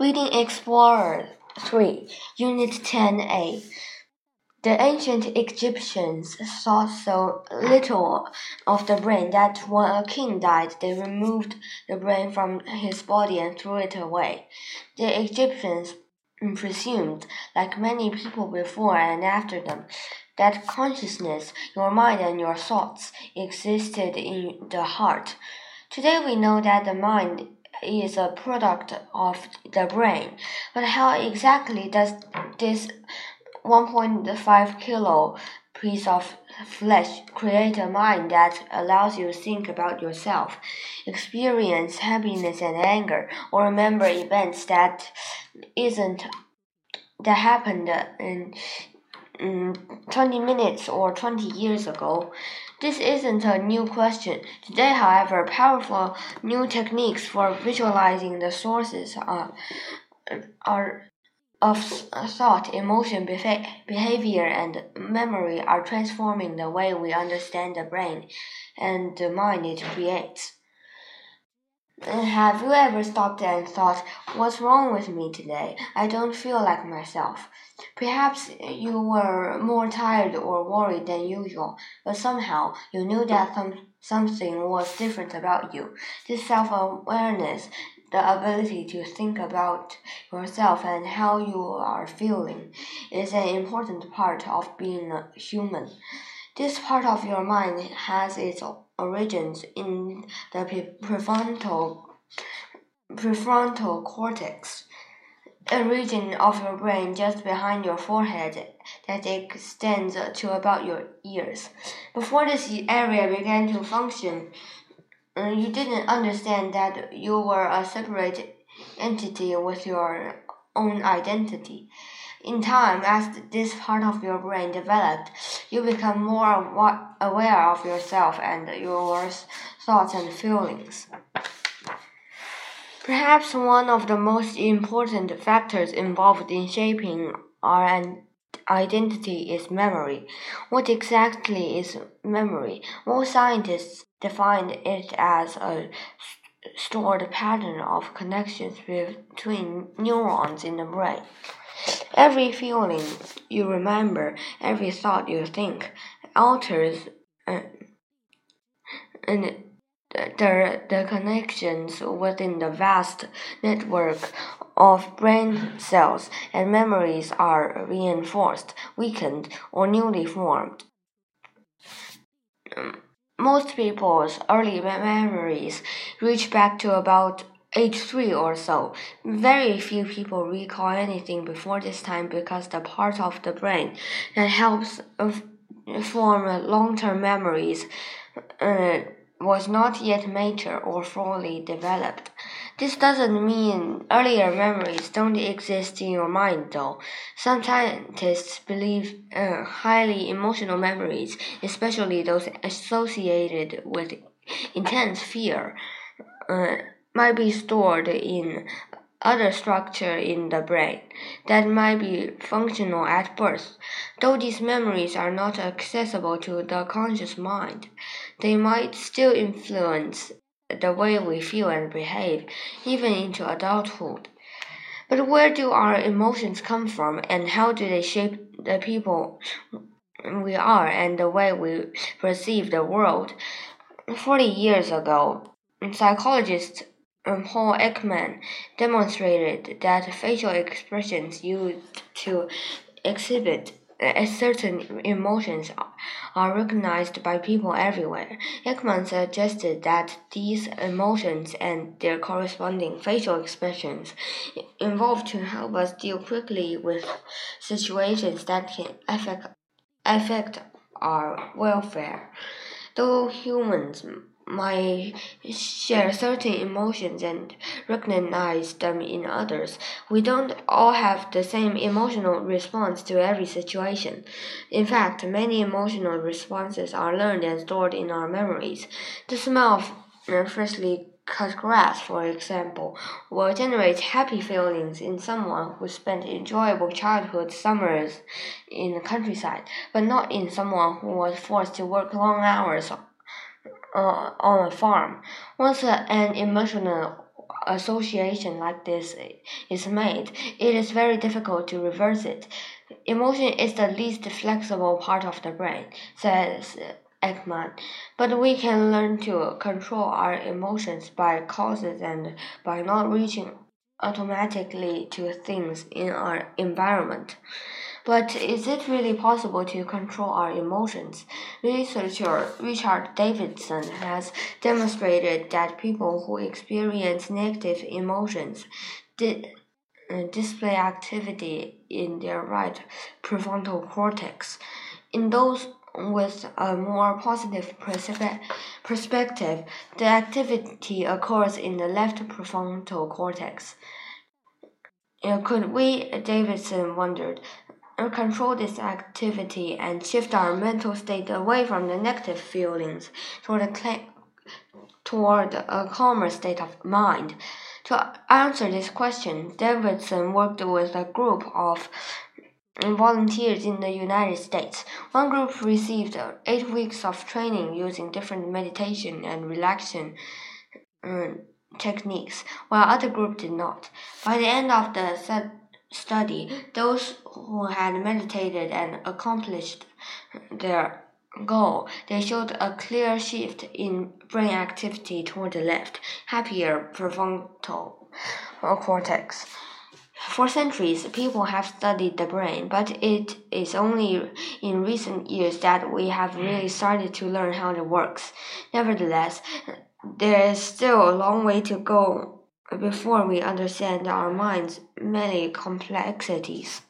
Reading Explorer 3, Unit 10a. The ancient Egyptians thought so little of the brain that when a king died, they removed the brain from his body and threw it away. The Egyptians presumed, like many people before and after them, that consciousness, your mind and your thoughts, existed in the heart. Today we know that the mind is a product of the brain. But how exactly does this 1.5 kilo piece of flesh create a mind that allows you to think about yourself, experience happiness and anger, or remember events that isn't that happened in um, 20 minutes or 20 years ago. This isn't a new question. Today, however, powerful new techniques for visualizing the sources are, are of thought, emotion, behavior, and memory are transforming the way we understand the brain and the mind it creates. Have you ever stopped and thought, what's wrong with me today? I don't feel like myself. Perhaps you were more tired or worried than usual, but somehow you knew that some, something was different about you. This self awareness, the ability to think about yourself and how you are feeling, is an important part of being human. This part of your mind has its origins in the prefrontal, prefrontal cortex, a region of your brain just behind your forehead that extends to about your ears. Before this area began to function, uh, you didn't understand that you were a separate entity with your own identity. In time, as this part of your brain developed, you become more aware of yourself and your thoughts and feelings. Perhaps one of the most important factors involved in shaping our identity is memory. What exactly is memory? Most scientists define it as a stored pattern of connections between neurons in the brain. Every feeling you remember, every thought you think, alters uh, and the, the connections within the vast network of brain cells and memories are reinforced, weakened, or newly formed. Most people's early memories reach back to about age three or so. Very few people recall anything before this time because the part of the brain that helps form long term memories uh, was not yet mature or fully developed. This doesn't mean earlier memories don't exist in your mind, though. Some scientists believe uh, highly emotional memories, especially those associated with intense fear, uh, might be stored in other structure in the brain that might be functional at birth. Though these memories are not accessible to the conscious mind, they might still influence the way we feel and behave, even into adulthood. But where do our emotions come from, and how do they shape the people we are and the way we perceive the world? Forty years ago, psychologist Paul Ekman demonstrated that facial expressions used to exhibit certain emotions are recognized by people everywhere. Ekman suggested that these emotions and their corresponding facial expressions evolve to help us deal quickly with situations that can affect, affect our welfare. Though humans might share certain emotions and recognize them in others. We don't all have the same emotional response to every situation. In fact, many emotional responses are learned and stored in our memories. The smell of freshly cut grass, for example, will generate happy feelings in someone who spent enjoyable childhood summers in the countryside, but not in someone who was forced to work long hours uh, on a farm. Once an emotional association like this is made, it is very difficult to reverse it. Emotion is the least flexible part of the brain, says Ekman. But we can learn to control our emotions by causes and by not reaching automatically to things in our environment. But is it really possible to control our emotions? Researcher Richard Davidson has demonstrated that people who experience negative emotions di uh, display activity in their right prefrontal cortex. In those with a more positive perspective, the activity occurs in the left prefrontal cortex. Uh, could we, Davidson wondered, control this activity and shift our mental state away from the negative feelings toward a, toward a calmer state of mind. To answer this question, Davidson worked with a group of volunteers in the United States. One group received eight weeks of training using different meditation and relaxation um, techniques, while other group did not. By the end of the study, those who had meditated and accomplished their goal, they showed a clear shift in brain activity toward the left, happier prefrontal cortex. For centuries, people have studied the brain, but it is only in recent years that we have really started to learn how it works. Nevertheless, there is still a long way to go before we understand our mind's many complexities.